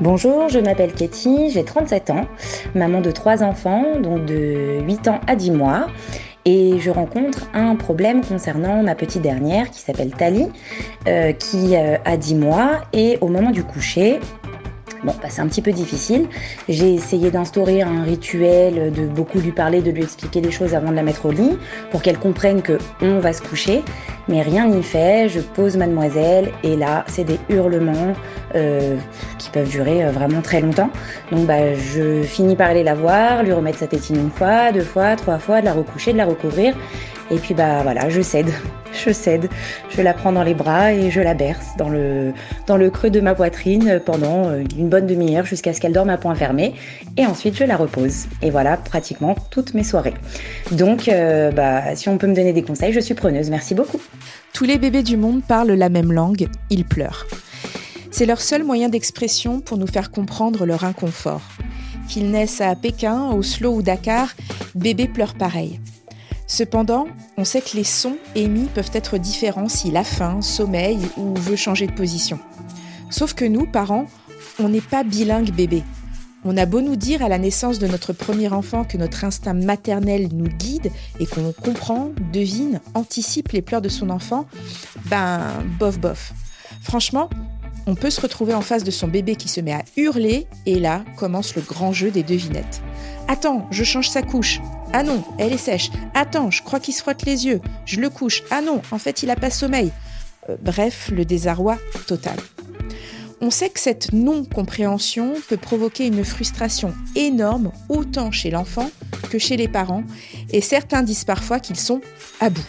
Bonjour, je m'appelle Katie, j'ai 37 ans, maman de trois enfants, donc de 8 ans à 10 mois. Et je rencontre un problème concernant ma petite dernière qui s'appelle Tali, euh, qui euh, a 10 mois. Et au moment du coucher, Bon, bah, c'est un petit peu difficile. J'ai essayé d'instaurer un rituel, de beaucoup lui parler, de lui expliquer des choses avant de la mettre au lit, pour qu'elle comprenne que on va se coucher. Mais rien n'y fait. Je pose mademoiselle et là, c'est des hurlements euh, qui peuvent durer euh, vraiment très longtemps. Donc, bah, je finis par aller la voir, lui remettre sa tétine une fois, deux fois, trois fois, de la recoucher, de la recouvrir. Et puis bah voilà, je cède, je cède, je la prends dans les bras et je la berce dans le, dans le creux de ma poitrine pendant euh, une bonne demi-heure jusqu'à ce qu'elle dorme à point fermé. Et ensuite je la repose. Et voilà pratiquement toutes mes soirées. Donc euh, bah, si on peut me donner des conseils, je suis preneuse. Merci beaucoup. Tous les bébés du monde parlent la même langue, ils pleurent. C'est leur seul moyen d'expression pour nous faire comprendre leur inconfort. Qu'ils naissent à Pékin, Oslo ou Dakar, bébés pleurent pareil. Cependant, on sait que les sons émis peuvent être différents s'il a faim, sommeille ou veut changer de position. Sauf que nous, parents, on n'est pas bilingue bébé. On a beau nous dire à la naissance de notre premier enfant que notre instinct maternel nous guide et qu'on comprend, devine, anticipe les pleurs de son enfant, ben bof bof. Franchement, on peut se retrouver en face de son bébé qui se met à hurler et là commence le grand jeu des devinettes. Attends, je change sa couche. Ah non, elle est sèche. Attends, je crois qu'il se frotte les yeux. Je le couche. Ah non, en fait, il a pas sommeil. Euh, bref, le désarroi total. On sait que cette non-compréhension peut provoquer une frustration énorme autant chez l'enfant que chez les parents, et certains disent parfois qu'ils sont à bout.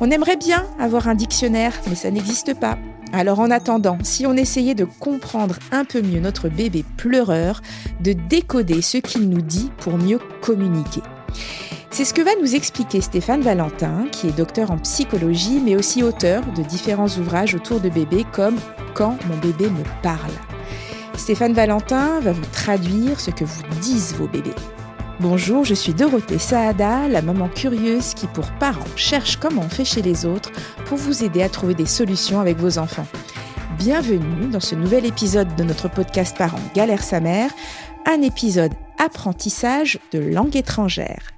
On aimerait bien avoir un dictionnaire, mais ça n'existe pas. Alors en attendant, si on essayait de comprendre un peu mieux notre bébé pleureur, de décoder ce qu'il nous dit pour mieux communiquer. C'est ce que va nous expliquer Stéphane Valentin, qui est docteur en psychologie, mais aussi auteur de différents ouvrages autour de bébés comme Quand mon bébé me parle. Stéphane Valentin va vous traduire ce que vous disent vos bébés. Bonjour, je suis Dorothée Saada, la maman curieuse qui, pour parents, cherche comment on fait chez les autres pour vous aider à trouver des solutions avec vos enfants. Bienvenue dans ce nouvel épisode de notre podcast Parents Galère sa mère, un épisode apprentissage de langue étrangère.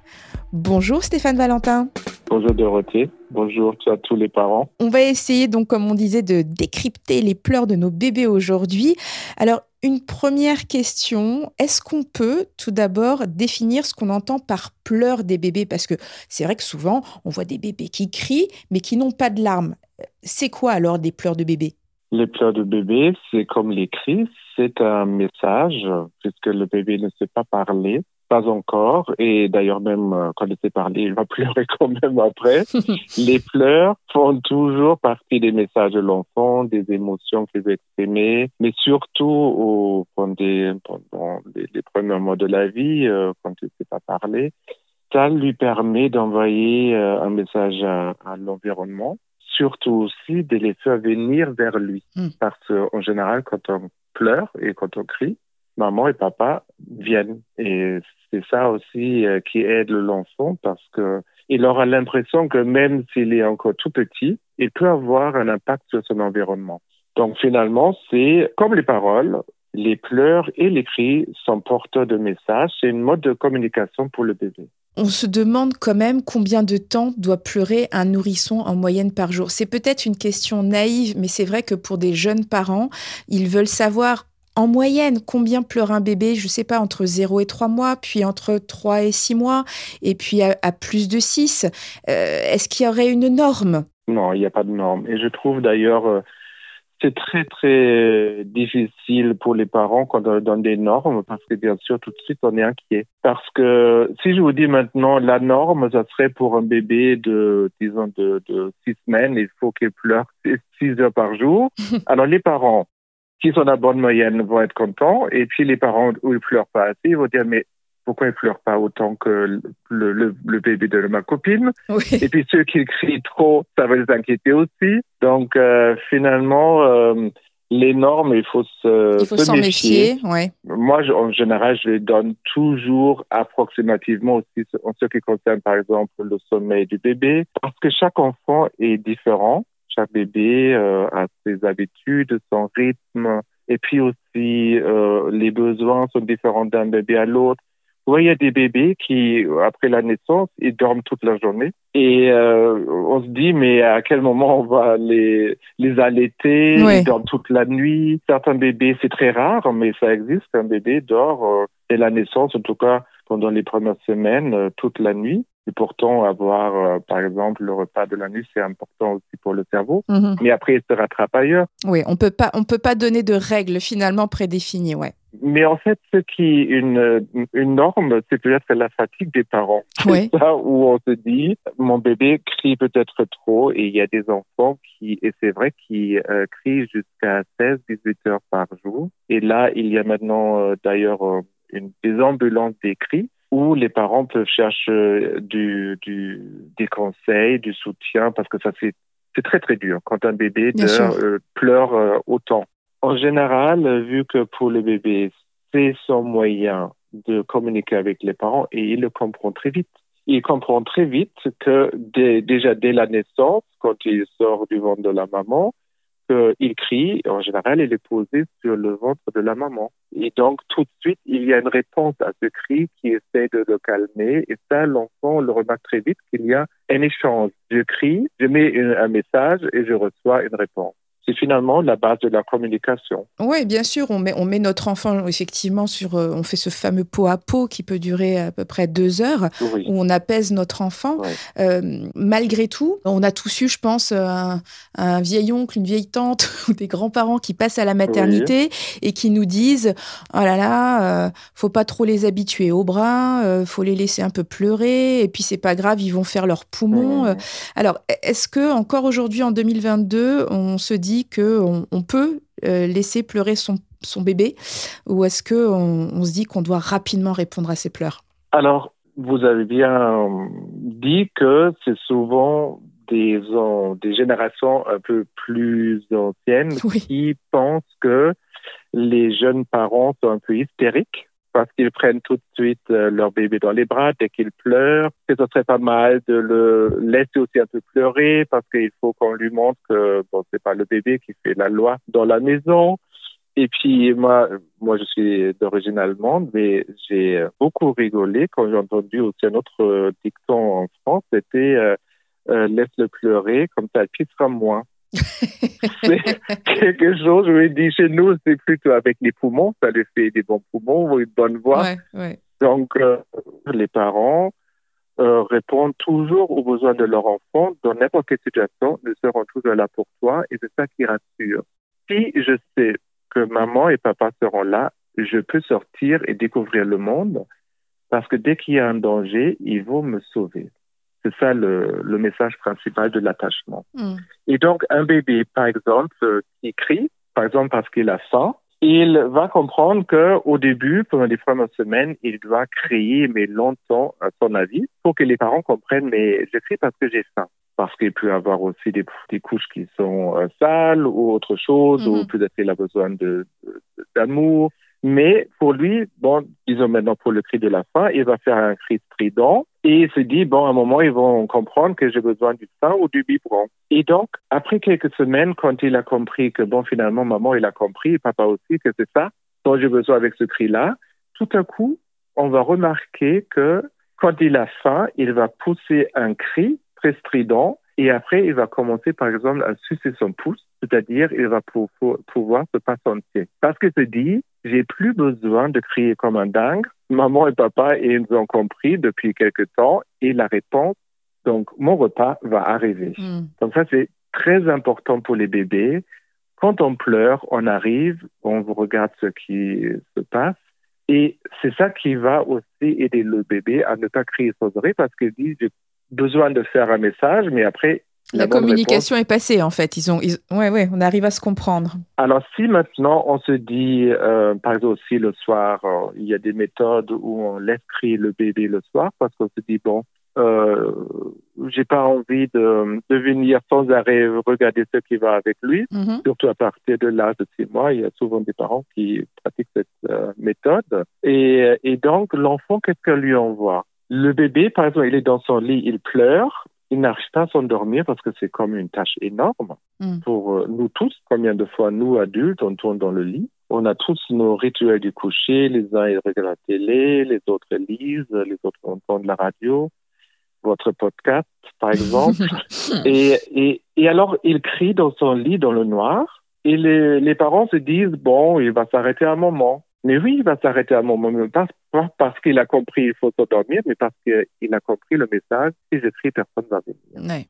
Bonjour Stéphane Valentin. Bonjour Dorothée. Bonjour à tous les parents. On va essayer donc, comme on disait, de décrypter les pleurs de nos bébés aujourd'hui. Alors, une première question, est-ce qu'on peut tout d'abord définir ce qu'on entend par pleurs des bébés? Parce que c'est vrai que souvent, on voit des bébés qui crient, mais qui n'ont pas de larmes. C'est quoi alors des pleurs de bébé Les pleurs de bébé, c'est comme les cris, c'est un message, puisque le bébé ne sait pas parler pas encore. Et d'ailleurs, même euh, quand il s'est parlé, il va pleurer quand même après. les pleurs font toujours partie des messages de l'enfant, des émotions qu'il veut exprimer, mais surtout au, pendant, les, premiers mois de la vie, euh, quand il ne sait pas parler. Ça lui permet d'envoyer euh, un message à, l'environnement, surtout aussi de les faire venir vers lui. Hmm. Parce qu'en général, quand on pleure et quand on crie, maman et papa viennent. Et c'est ça aussi euh, qui aide l'enfant parce que il aura l'impression que même s'il est encore tout petit, il peut avoir un impact sur son environnement. Donc finalement, c'est comme les paroles, les pleurs et les cris sont porteurs de messages. C'est une mode de communication pour le bébé. On se demande quand même combien de temps doit pleurer un nourrisson en moyenne par jour. C'est peut-être une question naïve, mais c'est vrai que pour des jeunes parents, ils veulent savoir en moyenne, combien pleure un bébé Je ne sais pas, entre 0 et 3 mois, puis entre 3 et 6 mois, et puis à, plus de 6. Euh, est-ce qu'il y aurait une norme? Non, il n'y a pas de norme. Et je trouve d'ailleurs, euh, c'est très, très difficile pour les parents quand on donne des normes, parce que bien sûr, tout de suite, on est inquiet. Parce que si je vous dis maintenant, la norme, ça serait pour un bébé de, disons, de, de 6 semaines, il faut qu'il pleure 6 heures par jour. Alors les parents, qui sont à bonne moyenne vont être contents. Et puis les parents où ils pleurent pas assez, ils vont dire mais pourquoi ils pleurent pas autant que le, le, le bébé de ma copine? Et puis ceux qui crient trop, ça va les inquiéter aussi. Donc euh, finalement, euh, les normes, il faut se, il faut s'en méfier. ouais. Moi, en général, je les donne toujours approximativement aussi en ce qui concerne, par exemple, le sommeil du bébé, parce que chaque enfant est différent. Chaque bébé euh, a ses habitudes, son rythme, et puis aussi euh, les besoins sont différents d'un bébé à l'autre. Vous voyez, il y a des bébés qui, après la naissance, ils dorment toute la journée. Et euh, on se dit, mais à quel moment on va les, les allaiter? Ils dorment toute la nuit. Certains bébés, c'est très rare, mais ça existe. Un bébé dort dès la naissance, en tout cas pendant les premières semaines, toute la nuit. Et pourtant, avoir, euh, par exemple, le repas de la nuit, c'est important aussi pour le cerveau. Mhm. Mais après, il se rattrape ailleurs. Oui, on peut pas, on peut pas donner de règles finalement prédéfinies, ouais. Mais en fait, ce qui est une, une norme, c'est peut-être la fatigue des parents. Oui. C'est ça où on se dit, mon bébé crie peut-être trop et il y a des enfants qui, et c'est vrai, qui euh, crient jusqu'à 16, 18 heures par jour. Et là, il y a maintenant euh, d'ailleurs une, des ambulances des cris où les parents peuvent chercher euh, du, du, des conseils, du soutien, parce que ça c'est c'est très très dur quand un bébé euh, pleure euh, autant. En général, vu que pour le bébé, c'est son moyen de communiquer avec les parents et il le comprend très vite. Il comprend très vite que déjà dès la naissance, quand il sort du ventre de la maman, il crie, en général, il est posé sur le ventre de la maman. Et donc, tout de suite, il y a une réponse à ce cri qui essaie de le calmer. Et ça, l'enfant le remarque très vite qu'il y a un échange. Je crie, je mets un message et je reçois une réponse c'est finalement la base de la communication. Oui, bien sûr, on met, on met notre enfant effectivement sur, euh, on fait ce fameux pot à pot qui peut durer à peu près deux heures, où on apaise notre enfant. Euh, malgré tout, on a tous eu, je pense, un, vieil oncle, une vieille tante ou des grands-parents qui passent à la maternité et qui nous disent, oh là là, euh, faut pas trop les habituer au bras, faut les laisser un peu pleurer, et puis c'est pas grave, ils vont faire leurs poumons. Alors, est-ce que encore aujourd'hui, en 2022, on se dit qu'on on peut euh, laisser pleurer son, son bébé ou est-ce qu'on on se dit qu'on doit rapidement répondre à ses pleurs? Alors, vous avez bien dit que c'est souvent des, des générations un peu plus anciennes qui pensent que les jeunes parents sont un peu hystériques parce qu'ils prennent tout de suite euh, leur bébé dans les bras dès qu'il pleure, que ce serait pas mal de le laisser aussi un peu pleurer parce qu'il faut qu'on lui montre que bon, c'est pas le bébé qui fait la loi dans la maison. Et puis moi, moi je suis d'origine allemande, mais j'ai beaucoup rigolé quand j'ai entendu aussi un autre dicton en France, c'était euh, euh, laisse-le pleurer, comme ça il pissera moins c'est quelque chose, je lui dit, chez nous, c'est plutôt avec les poumons, ça lui fait des bons poumons, une bonne voix. Donc, euh, les parents euh, répondent toujours aux besoins de leur enfant dans n'importe quelle situation, ils seront toujours là pour toi et c'est ça qui rassure. Si je sais que maman et papa seront là, je peux sortir et découvrir le monde parce que dès qu'il y a un danger, ils vont me sauver. C'est ça le, le, message principal de l'attachement. Mm. Et donc, un bébé, par exemple, euh, qui crie, par exemple parce qu'il a faim, il va comprendre que au début, pendant les premières semaines, il doit crier, mais longtemps, à son avis, pour que les parents comprennent, mais je crie parce que j'ai faim. Parce qu'il peut avoir aussi des, des couches qui sont euh, sales ou autre chose, ou mm-hmm. peut-être qu'il a besoin d'amour. Mais pour lui, bon, disons maintenant pour le cri de la faim, il va faire un cri strident et il se dit, bon, à un moment, ils vont comprendre que j'ai besoin du sein ou du biberon. Et donc, après quelques semaines, quand il a compris que, bon, finalement, maman, il a compris, papa aussi, que c'est ça dont j'ai besoin avec ce cri-là, tout à coup, on va remarquer que quand il a faim, il va pousser un cri très strident et après, il va commencer, par exemple, à sucer son pouce, c'est-à-dire, il va pouvoir se patienter. Parce qu'il se dit, j'ai plus besoin de crier comme un dingue. Maman et papa, ils ont compris depuis quelque temps et la réponse, donc, mon repas va arriver. Hmm. Donc ça, c'est très important pour les bébés. Quand on pleure, on arrive, on regarde ce qui se passe. Et c'est ça qui va aussi aider le bébé à ne pas crier sans oreille parce qu'il dit, j'ai besoin de faire un message, mais après, la, communication est passée, en fait. Ils ont, Ouais, ouais, on arrive à se comprendre. Alors, si maintenant on se dit, euh, par exemple, aussi le soir, euh, il y a des méthodes où on laisse crier le bébé le soir parce qu'on se dit, bon, euh, j'ai pas envie de, de venir sans arrêt regarder ce qui va avec lui. Mhm. Surtout à partir de l'âge de six mois, il y a souvent des parents qui pratiquent cette euh, méthode. Et, et donc, l'enfant, qu'est-ce qu'elle lui envoie? Le bébé, par exemple, il est dans son lit, il pleure. Il n'arrive pas à s'endormir parce que c'est comme une tâche énorme Mm. pour euh, nous tous. Combien de fois, nous, adultes, on tourne dans le lit on a tous nos rituels du coucher. Les uns, ils regardent la télé, les autres lisent, les autres entendent la radio, votre podcast, par exemple. et, et, et alors, il crie dans son lit dans le noir. Et les, les parents se disent, bon, il va s'arrêter un moment. Mais oui, il va s'arrêter un moment, pas, pas parce qu'il a compris il faut s'endormir, mais parce qu'il a compris le message. Si j'écris, personne ne va venir.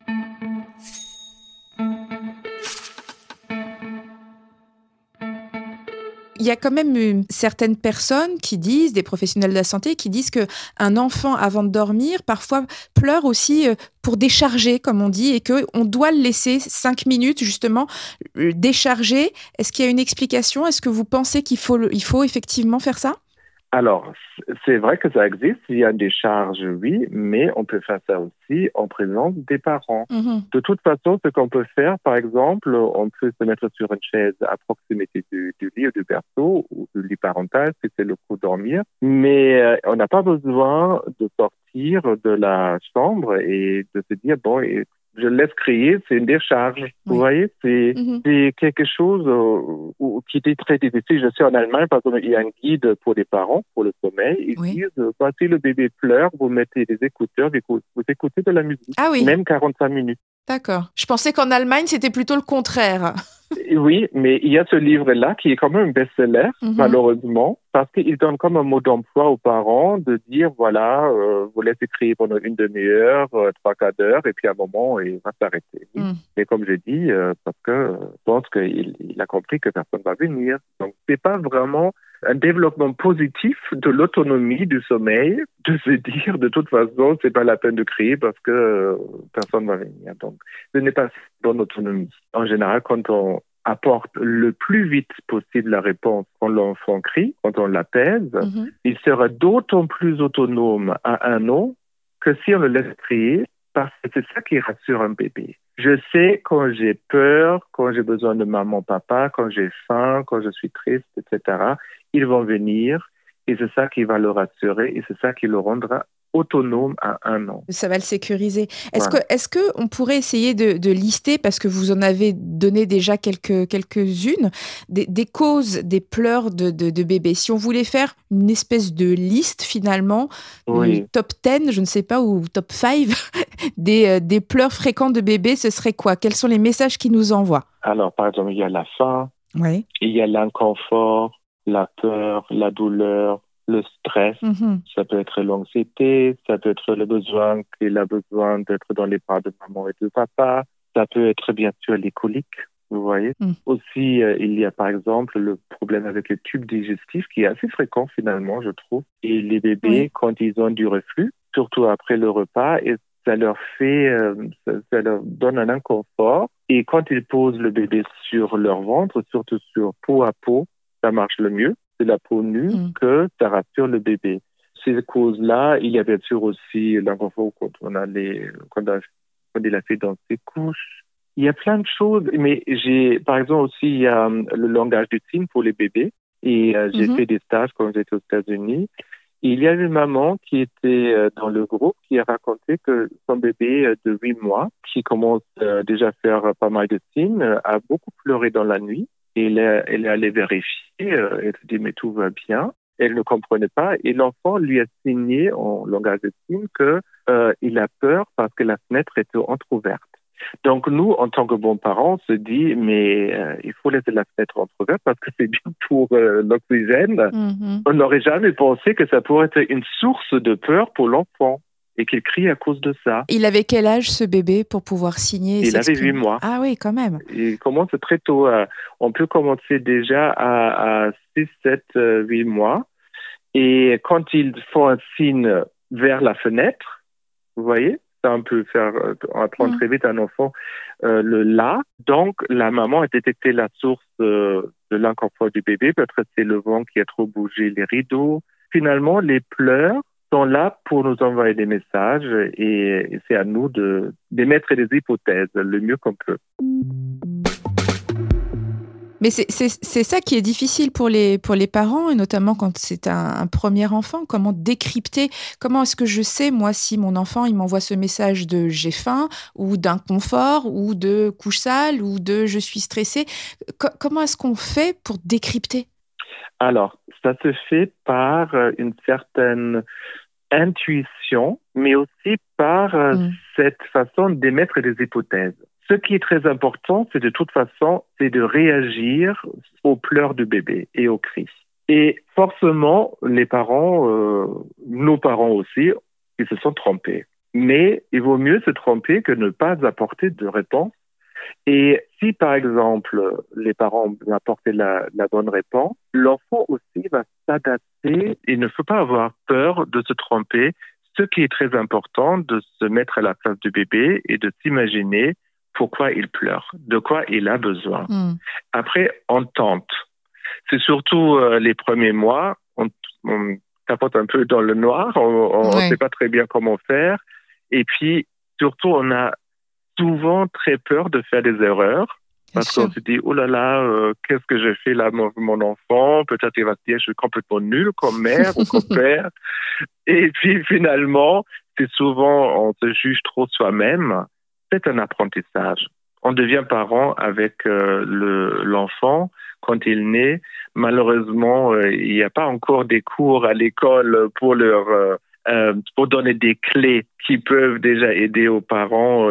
Il y a quand même certaines personnes qui disent, des professionnels de la santé, qui disent que un enfant avant de dormir parfois pleure aussi euh, pour décharger, comme on dit, et que on doit le laisser cinq minutes justement euh, décharger. Est-ce qu'il y a une explication? Est-ce que vous pensez qu'il faut, il faut effectivement faire ça? Alors, c'est vrai que ça existe. Il y a des charges, oui, mais on peut faire ça aussi en présence des parents. Mhm. De toute façon, ce qu'on peut faire, par exemple, on peut se mettre sur une chaise à proximité du, du lit ou du berceau ou du lit parental si c'est le coup de dormir. Mais euh, on n'a pas besoin de sortir de la chambre et de se dire, bon, je laisse crier, c'est une décharge. Vous voyez, c'est c'est quelque chose euh, où- qui était très difficile. Je sais en Allemagne, par exemple, il y a un guide pour les parents, pour le sommeil. Ils Oui. disent, euh, si le bébé pleure, vous mettez des écouteurs, vous écou- vous écoutez de la musique, Ah oui, même 45 minutes. d'accord. Je pensais qu'en Allemagne, c'était plutôt le contraire. Et Oui, mais il y a ce livre-là qui est quand même un best-seller, Mhm. malheureusement, parce qu'il donne comme un mot d'emploi aux parents de dire, voilà, euh, vous laissez crier pendant une demi-heure, euh, trois quarts d'heure, et puis à un moment, il va s'arrêter. Mm. Mais comme j'ai dit, euh, parce que je pense qu'il il a compris que personne va venir. Donc, c'est pas vraiment un développement positif de l'autonomie du sommeil, de se dire, de toute façon, c'est pas la peine de crier parce que euh, personne va venir. Donc, ce n'est pas une bonne autonomie. En général, quand on apporte le plus vite possible la réponse quand l'enfant crie, quand on l'apaise, Mhm. il sera d'autant plus autonome à un an que si on le laisse crier, parce que c'est ça qui rassure un bébé. Je sais quand j'ai peur, quand j'ai besoin de maman, papa, quand j'ai faim, quand je suis triste, etc., ils vont venir et c'est ça qui va le rassurer et c'est ça qui le rendra autonome à un an. Ça va le sécuriser. Est-ce Voilà. que, est-ce que on pourrait essayer de, de lister, parce que vous en avez donné déjà quelques, quelques-unes, des, des causes des pleurs de, de, de bébés? Si on voulait faire une espèce de liste finalement, Oui. top 10, je ne sais pas, ou top 5, des, euh, des pleurs fréquents de bébés, ce serait quoi? Quels sont les messages qu'ils nous envoient? Alors, par exemple, il y a la faim, Oui. il y a l'inconfort, la peur, la douleur, le stress. Ça peut être l'anxiété, ça peut être le besoin qu'il a besoin d'être dans les bras de maman et de papa. Ça peut être bien sûr les coliques, vous voyez. Mm. Aussi, euh, il y a par exemple le problème avec le tube digestif qui est assez fréquent finalement, je trouve. Et les bébés, Oui. quand ils ont du reflux, surtout après le repas, et ça leur fait, euh, ça, ça leur donne un inconfort. Et quand ils posent le bébé sur leur ventre, surtout sur peau à peau, ça marche le mieux. C'est la peau nue Mm. que ça rassure le bébé. Ces causes-là, il y a bien sûr aussi l'inconfort quand on a les, quand, on a- quand il a fait dans ses couches. Il y a plein de choses, mais j'ai, par exemple aussi, il y a hum, le langage du signe pour les bébés. Et euh, j'ai Mhm. fait des stages quand j'étais aux États-Unis. Il y a une maman qui était euh, dans le groupe qui a raconté que son bébé euh, de 8 mois, qui commence euh, déjà à faire euh, pas mal de signes, euh, a beaucoup pleuré dans la nuit. Elle, est- elle est allée vérifier, euh, elle se dit mais tout va bien. Elle ne comprenait pas et l'enfant lui a signé en langage de signes que euh, il a peur parce que la fenêtre était entrouverte. Donc nous, en tant que bons parents, on se dit mais euh, il faut laisser la fenêtre entrouverte parce que c'est bien pour euh, l'oxygène. Mhm. On n'aurait jamais pensé que ça pourrait être une source de peur pour l'enfant et qu'il crie à cause de ça. Il avait quel âge ce bébé pour pouvoir signer Il avait s'exprimer 8 mois. Ah oui, quand même. Il commence très tôt. à- on peut commencer déjà à, à 6, 7, euh, 8 mois. Et quand ils font un signe vers la fenêtre, vous voyez, ça on peut faire euh, apprendre Mm. très vite à un enfant euh, le là. Donc la maman a détecté la source euh, de l'inconfort du bébé. Peut-être c'est le vent qui a trop bougé les rideaux. Finalement, les pleurs sont là pour nous envoyer des messages et, c'est à nous de d'émettre des hypothèses le mieux qu'on peut. Mais c'est ça qui est difficile pour les, pour les parents, et notamment quand c'est un, premier enfant. Comment décrypter? Comment est-ce que je sais, moi, si mon enfant, il m'envoie ce message de j'ai faim, ou d'inconfort, ou de couche sale, ou de je suis stressé Comment est-ce qu'on fait pour décrypter? Alors, ça se fait par euh, une certaine intuition, mais aussi par euh, mmh. cette façon d'émettre des hypothèses. Ce qui est très important, c'est de toute façon, c'est de réagir aux pleurs du bébé et aux cris. Et forcément, les parents, euh, nos parents aussi, ils se sont trompés. Mais il vaut mieux se tromper que ne pas apporter de réponse. Et si, par exemple, les parents apportent la, la bonne réponse, l'enfant aussi va s'adapter. Il ne faut pas avoir peur de se tromper. Ce qui est très important, de se mettre à la place du bébé et de s'imaginer pourquoi il pleure, de quoi il a besoin. Hmm. Après, on tente. C'est surtout euh, les premiers mois, on, tapote un peu dans le noir, on ne sait pas très bien comment faire. Et puis, surtout, on a souvent très peur de faire des erreurs. Parce qu'on se dit, oh là là, euh, qu'est-ce que j'ai fait là, mon, mon enfant? Peut-être il va se dire, je suis complètement nul comme mère ou comme père. Et puis finalement, c'est souvent, on se juge trop soi-même c'est un apprentissage. On devient parent avec euh, l'enfant quand il naît. Malheureusement, euh, il n'y a pas encore des cours à l'école pour leur euh, pour donner des clés qui peuvent déjà aider aux parents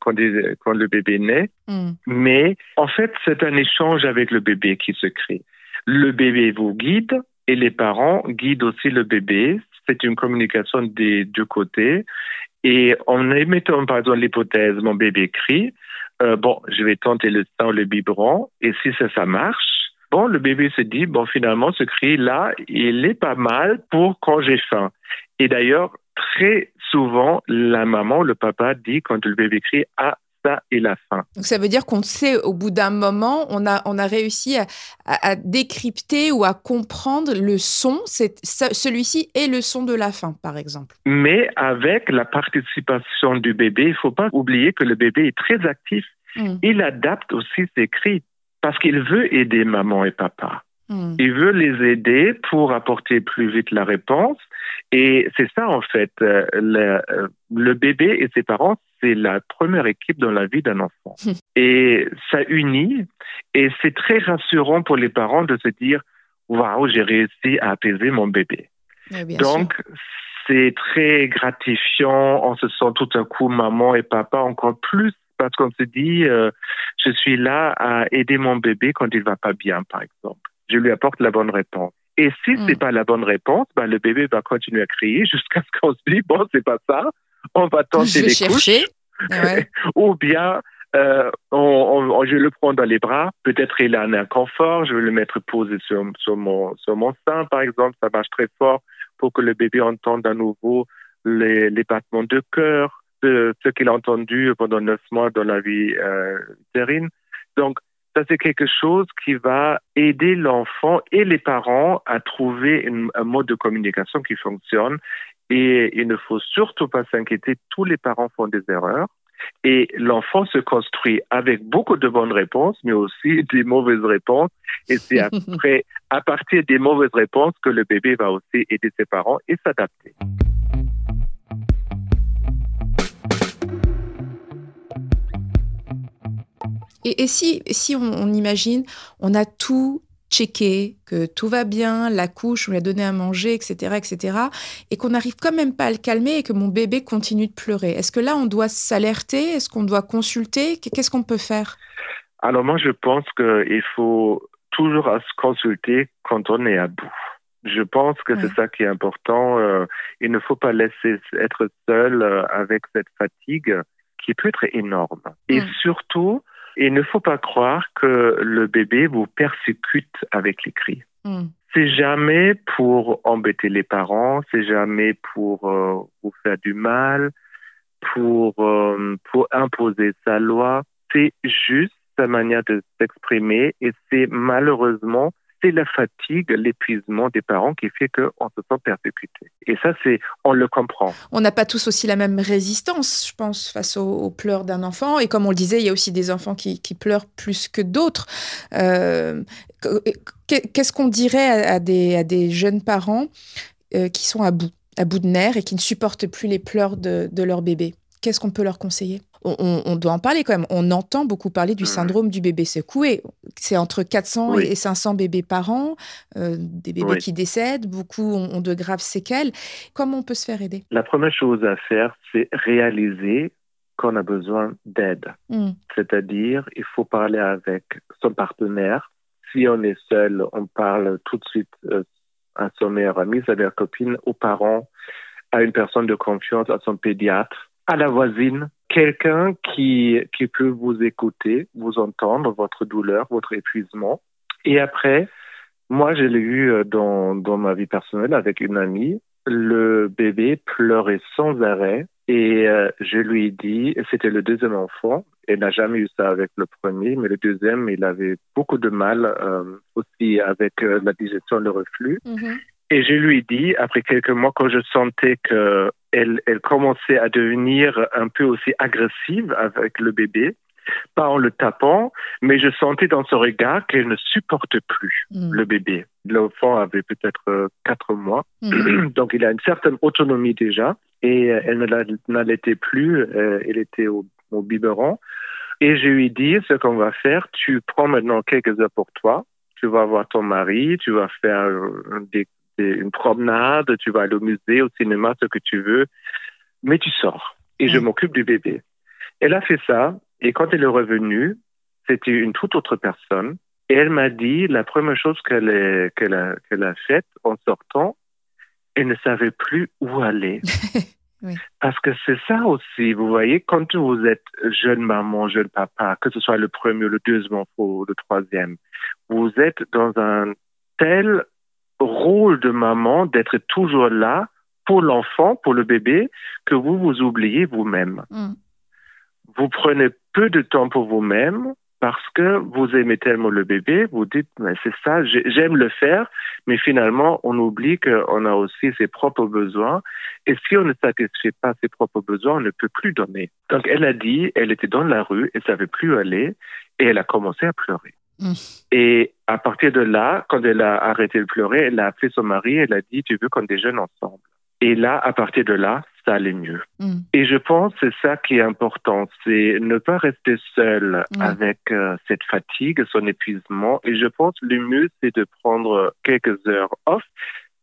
quand, quand, le bébé naît. Mm. Mais en fait, c'est un échange avec le bébé qui se crée. Le bébé vous guide et les parents guident aussi le bébé. C'est une communication des deux côtés. Et en émettant, par exemple, l'hypothèse, mon bébé crie, euh, bon, je vais tenter le sang, le biberon, et si ça, ça marche, bon, le bébé se dit, bon, finalement, ce cri-là, il est pas mal pour quand j'ai faim. Et d'ailleurs, très souvent, la maman, le papa dit quand le bébé crie, ah, et la fin. Donc ça veut dire qu'on sait au bout d'un moment, on a, on a réussi à, décrypter ou à comprendre le son. Celui-ci est le son de la fin, par exemple. Mais avec la participation du bébé, il ne faut pas oublier que le bébé est très actif. Hmm. Il adapte aussi ses cris parce qu'il veut aider maman et papa. Hmm. Il veut les aider pour apporter plus vite la réponse. Et c'est ça, en fait, euh, le, euh, le, bébé et ses parents, c'est la première équipe dans la vie d'un enfant. Hmm. Et ça unit. Et c'est très rassurant pour les parents de se dire, waouh, j'ai réussi à apaiser mon bébé. Donc, c'est très gratifiant. On se sent tout à coup maman et papa encore plus parce qu'on se dit, euh, je suis là à aider mon bébé quand il va pas bien, par exemple. Je lui apporte la bonne réponse. Et si mm. c'est pas la bonne réponse, ben, le bébé va continuer à crier jusqu'à ce qu'on se dise, bon, c'est pas ça, on va tenter les chercher. Ou bien, euh, on, je le prends dans les bras, peut-être il a un inconfort, je vais le mettre posé sur, sur, mon, sur mon sein, par exemple, ça marche très fort pour que le bébé entende à nouveau les, les battements de cœur, de ce qu'il a entendu pendant neuf mois dans la vie euh, utérine. Donc, ça c'est quelque chose qui va aider l'enfant et les parents à trouver un mode de communication qui fonctionne. Et il ne faut surtout pas s'inquiéter, tous les parents font des erreurs. Et l'enfant se construit avec beaucoup de bonnes réponses, mais aussi des mauvaises réponses. Et c'est après, à partir des mauvaises réponses, que le bébé va aussi aider ses parents et s'adapter. Et, si, si on, imagine, on a tout checké, que tout va bien, la couche, on lui a donné à manger, etc., etc., et qu'on n'arrive quand même pas à le calmer et que mon bébé continue de pleurer. Est-ce que là, on doit s'alerter? Est-ce qu'on doit consulter? Qu'est-ce qu'on peut faire? Alors moi, je pense qu'il faut toujours se consulter quand on est à bout. Je pense que c'est ça qui est important. Euh, il ne faut pas laisser être seul euh, avec cette fatigue qui peut être énorme. Et surtout, il ne faut pas croire que le bébé vous persécute avec les cris. Hmm. C'est jamais pour embêter les parents, c'est jamais pour euh, vous faire du mal, pour, euh, pour imposer sa loi. C'est juste sa manière de s'exprimer et c'est malheureusement c'est la fatigue, l'épuisement des parents qui fait qu'on se sent persécuté. Et ça, c'est, on le comprend. On n'a pas tous aussi la même résistance, je pense, face aux, pleurs d'un enfant. Et comme on le disait, il y a aussi des enfants qui, pleurent plus que d'autres. Euh, qu'est-ce qu'on dirait à, des, jeunes parents euh, qui sont à bout, à bout de nerfs et qui ne supportent plus les pleurs de leur bébé? Qu'est-ce qu'on peut leur conseiller? On, doit en parler quand même. On entend beaucoup parler du syndrome du bébé secoué. C'est entre 400 et 500 bébés par an, euh, des bébés qui décèdent, beaucoup ont, de graves séquelles. Comment on peut se faire aider? La première chose à faire, c'est réaliser qu'on a besoin d'aide. Mmh. C'est-à-dire, il faut parler avec son partenaire. Si on est seul, on parle tout de suite euh, à son meilleur ami, sa meilleure copine, aux parents, à une personne de confiance, à son pédiatre, à la voisine, quelqu'un qui, qui peut vous écouter, vous entendre, votre douleur, votre épuisement. Et après, moi, je l'ai eu euh, dans, dans ma vie personnelle avec une amie. Le bébé pleurait sans arrêt et euh, je lui ai dit, c'était le deuxième enfant, elle n'a jamais eu ça avec le premier, mais le deuxième, il avait beaucoup de mal euh, aussi avec la digestion, le reflux. Mm-hmm. Et je lui ai dit, après quelques mois, quand je sentais que elle, elle commençait à devenir un peu aussi agressive avec le bébé, pas en le tapant, mais je sentais dans son regard qu'elle ne supporte plus mm. le bébé. L'enfant avait peut-être euh, quatre mois, mm. donc il a une certaine autonomie déjà, et euh, elle ne l'allaitait plus, euh, elle était au, au biberon. Et je lui ai dit, ce qu'on va faire, tu prends maintenant quelques heures pour toi, tu vas voir ton mari, tu vas faire des une promenade, tu vas aller au musée, au cinéma, ce que tu veux, mais tu sors. Et je m'occupe du bébé. Elle a fait ça. Et quand elle est revenue, c'était une toute autre personne. Et elle m'a dit la première chose qu'elle qu'elle a, qu'elle a faite en sortant, elle ne savait plus où aller. Parce que c'est ça aussi, vous voyez, quand vous êtes jeune maman, jeune papa, que ce soit le premier, le deuxième ou le troisième, vous êtes dans un tel rôle de maman d'être toujours là pour l'enfant, pour le bébé, que vous vous oubliez vous-même. Mm. Vous prenez peu de temps pour vous-même parce que vous aimez tellement le bébé, vous dites, mais c'est ça, j'aime le faire, mais finalement, on oublie qu'on a aussi ses propres besoins. Et si on ne satisfait pas ses propres besoins, on ne peut plus donner. Donc, elle a dit, elle était dans la rue, elle savait plus aller, et elle a commencé à pleurer. Mm. Et à partir de là, quand elle a arrêté de pleurer, elle a appelé son mari, elle a dit, tu veux qu'on déjeune ensemble? Et là, à partir de là, ça allait mieux. Mm. Et je pense que c'est ça qui est important, c'est ne pas rester seul avec euh, cette fatigue, son épuisement. Et je pense que le mieux, c'est de prendre quelques heures off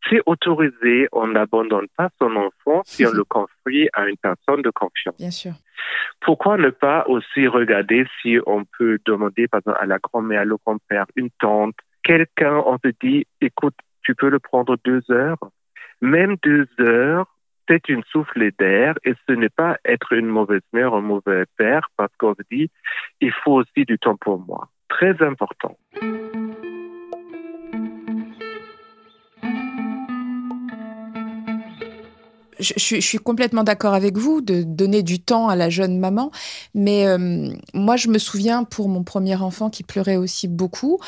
c'est autorisé, on n'abandonne pas son enfant si on le confie à une personne de confiance. Bien sûr. Pourquoi ne pas aussi regarder si on peut demander, par exemple, à la grand-mère, le grand-père, une tante, quelqu'un, on se dit, écoute, tu peux le prendre deux heures. Même deux heures, c'est une souffle d'air et ce n'est pas être une mauvaise mère, un mauvais père parce qu'on se dit, il faut aussi du temps pour moi. Très important. Je, suis complètement d'accord avec vous de donner du temps à la jeune maman, mais euh, moi je me souviens pour mon premier enfant qui pleurait aussi beaucoup,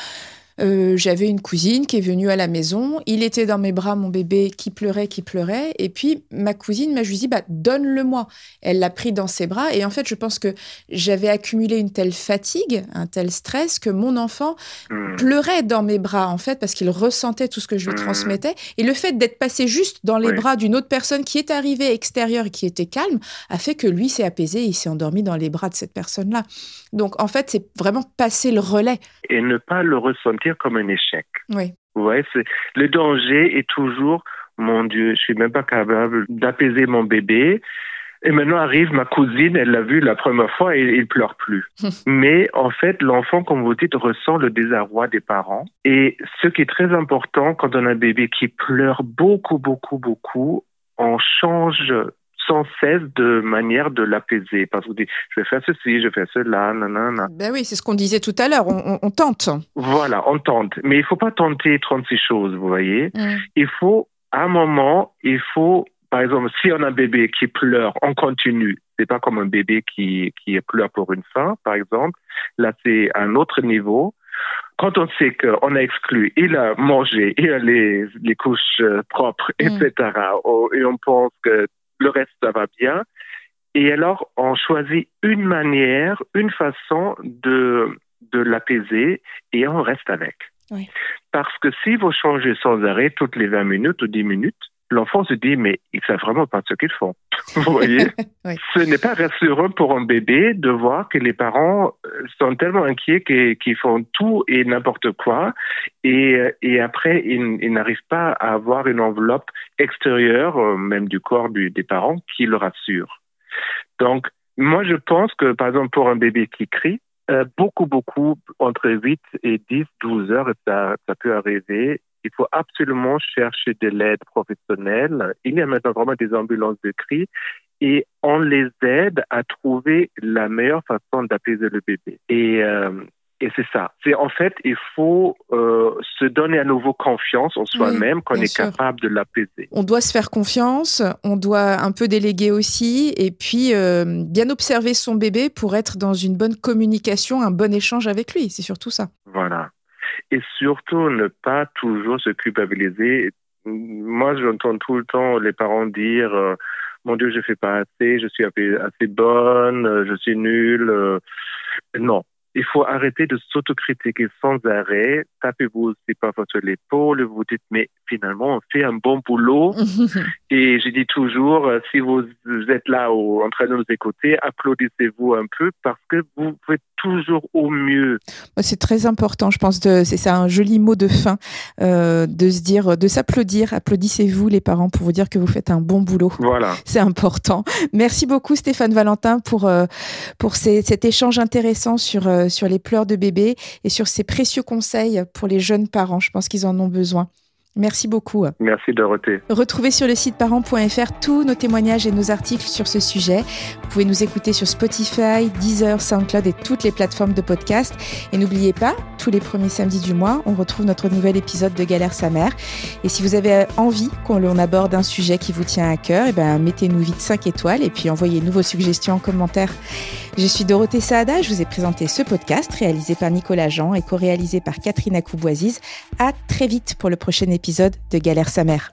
euh, j'avais une cousine qui est venue à la maison. Il était dans mes bras, mon bébé, qui pleurait, qui pleurait. Et puis, ma cousine m'a juste dit, bah, donne-le-moi. Elle l'a pris dans ses bras. Et en fait, je pense que j'avais accumulé une telle fatigue, un tel stress, que mon enfant hmm. pleurait dans mes bras, en fait, parce qu'il ressentait tout ce que je lui hmm. transmettais. Et le fait d'être passé juste dans les bras d'une autre personne qui est arrivée extérieure et qui était calme, a fait que lui s'est apaisé et il s'est endormi dans les bras de cette personne-là. Donc, en fait, c'est vraiment passer le relais. Et ne pas le ressentir comme un échec. Oui. Voyez, le danger est toujours, mon Dieu, je suis même pas capable d'apaiser mon bébé. Et maintenant arrive ma cousine, elle l'a vu la première fois et il pleure plus. Mais en fait, l'enfant, comme vous dites, ressent le désarroi des parents. Et ce qui est très important quand on a un bébé qui pleure beaucoup, beaucoup, beaucoup, on change sans cesse de manière de l'apaiser. Parce que vous dites, je vais faire ceci, je vais faire cela, nanana. Ben oui, c'est ce qu'on disait tout à l'heure, on, tente. Voilà, on tente. Mais il faut pas tenter 36 choses, vous voyez. Mm. Il faut, à un moment, il faut, par exemple, si on a un bébé qui pleure en continu, c'est pas comme un bébé qui, qui pleure pour une faim, par exemple. Là, c'est un autre niveau. quand on sait qu'on a exclu, il a mangé, il a les, les couches euh, propres, etc., mm. et on pense que le reste, ça va bien, et alors on choisit une manière, une façon de, de l'apaiser, et on reste avec. Oui. Parce que si vous changez sans arrêt toutes les 20 minutes ou 10 minutes, l'enfant se dit, mais ils savent vraiment pas ce qu'ils font. Vous voyez Ce n'est pas rassurant pour un bébé de voir que les parents euh, sont tellement inquiets qu'ils font tout et n'importe quoi. Et, euh, et après, ils, n'arrivent pas à avoir une enveloppe extérieure, euh, même du corps des parents, qui le rassure. Donc, moi, je pense que, par exemple, pour un bébé qui crie, beaucoup, beaucoup, entre 8 et 10, 12 heures, ça, ça peut arriver il faut absolument chercher de l'aide professionnelle. Il y a maintenant vraiment des ambulances de cri et on les aide à trouver la meilleure façon d'apaiser le bébé. Et, euh, et c'est ça. C'est en fait, il faut euh, se donner à nouveau confiance en soi-même qu'on est capable de l'apaiser. On doit se faire confiance, on doit un peu déléguer aussi, et puis euh, bien observer son bébé pour être dans une bonne communication, un bon échange avec lui. C'est surtout ça. Voilà et surtout ne pas toujours se culpabiliser. Moi, j'entends tout le temps les parents dire euh, Mon Dieu, je fais pas assez, je suis assez bonne, euh, je suis nulle. Euh. Non, il faut arrêter de s'autocritiquer sans arrêt. Tapez-vous aussi parfois sur l'épaule, vous dites, mais finalement, on fait un bon boulot. et je dis toujours, euh, si vous êtes là en train de nous écouter, applaudissez-vous un peu parce que vous faites toujours au mieux. C'est très important, je pense, c'est ça un joli mot de fin, euh, de se dire, de s'applaudir. Applaudissez-vous les parents pour vous dire que vous faites un bon boulot. Voilà. C'est important. Merci beaucoup Stéphane Valentin pour, euh, pour cet échange intéressant sur euh, sur les pleurs de bébé et sur ces précieux conseils pour les jeunes parents. Je pense qu'ils en ont besoin. Merci beaucoup. Merci Dorothée. Retrouvez sur le site parents.fr tous nos témoignages et nos articles sur ce sujet. Vous pouvez nous écouter sur Spotify, Deezer, SoundCloud et toutes les plateformes de podcast. Et n'oubliez pas, tous les premiers samedis du mois, on retrouve notre nouvel épisode de Galère sa mère. Et si vous avez envie qu'on aborde un sujet qui vous tient à cœur, eh ben, mettez-nous vite 5 étoiles et puis envoyez-nous vos suggestions en commentaire. Je suis Dorothée Saada, je vous ai présenté ce podcast réalisé par Nicolas Jean et co-réalisé par Catherine Acouboisiz. À très vite pour le prochain épisode de Galère sa mère.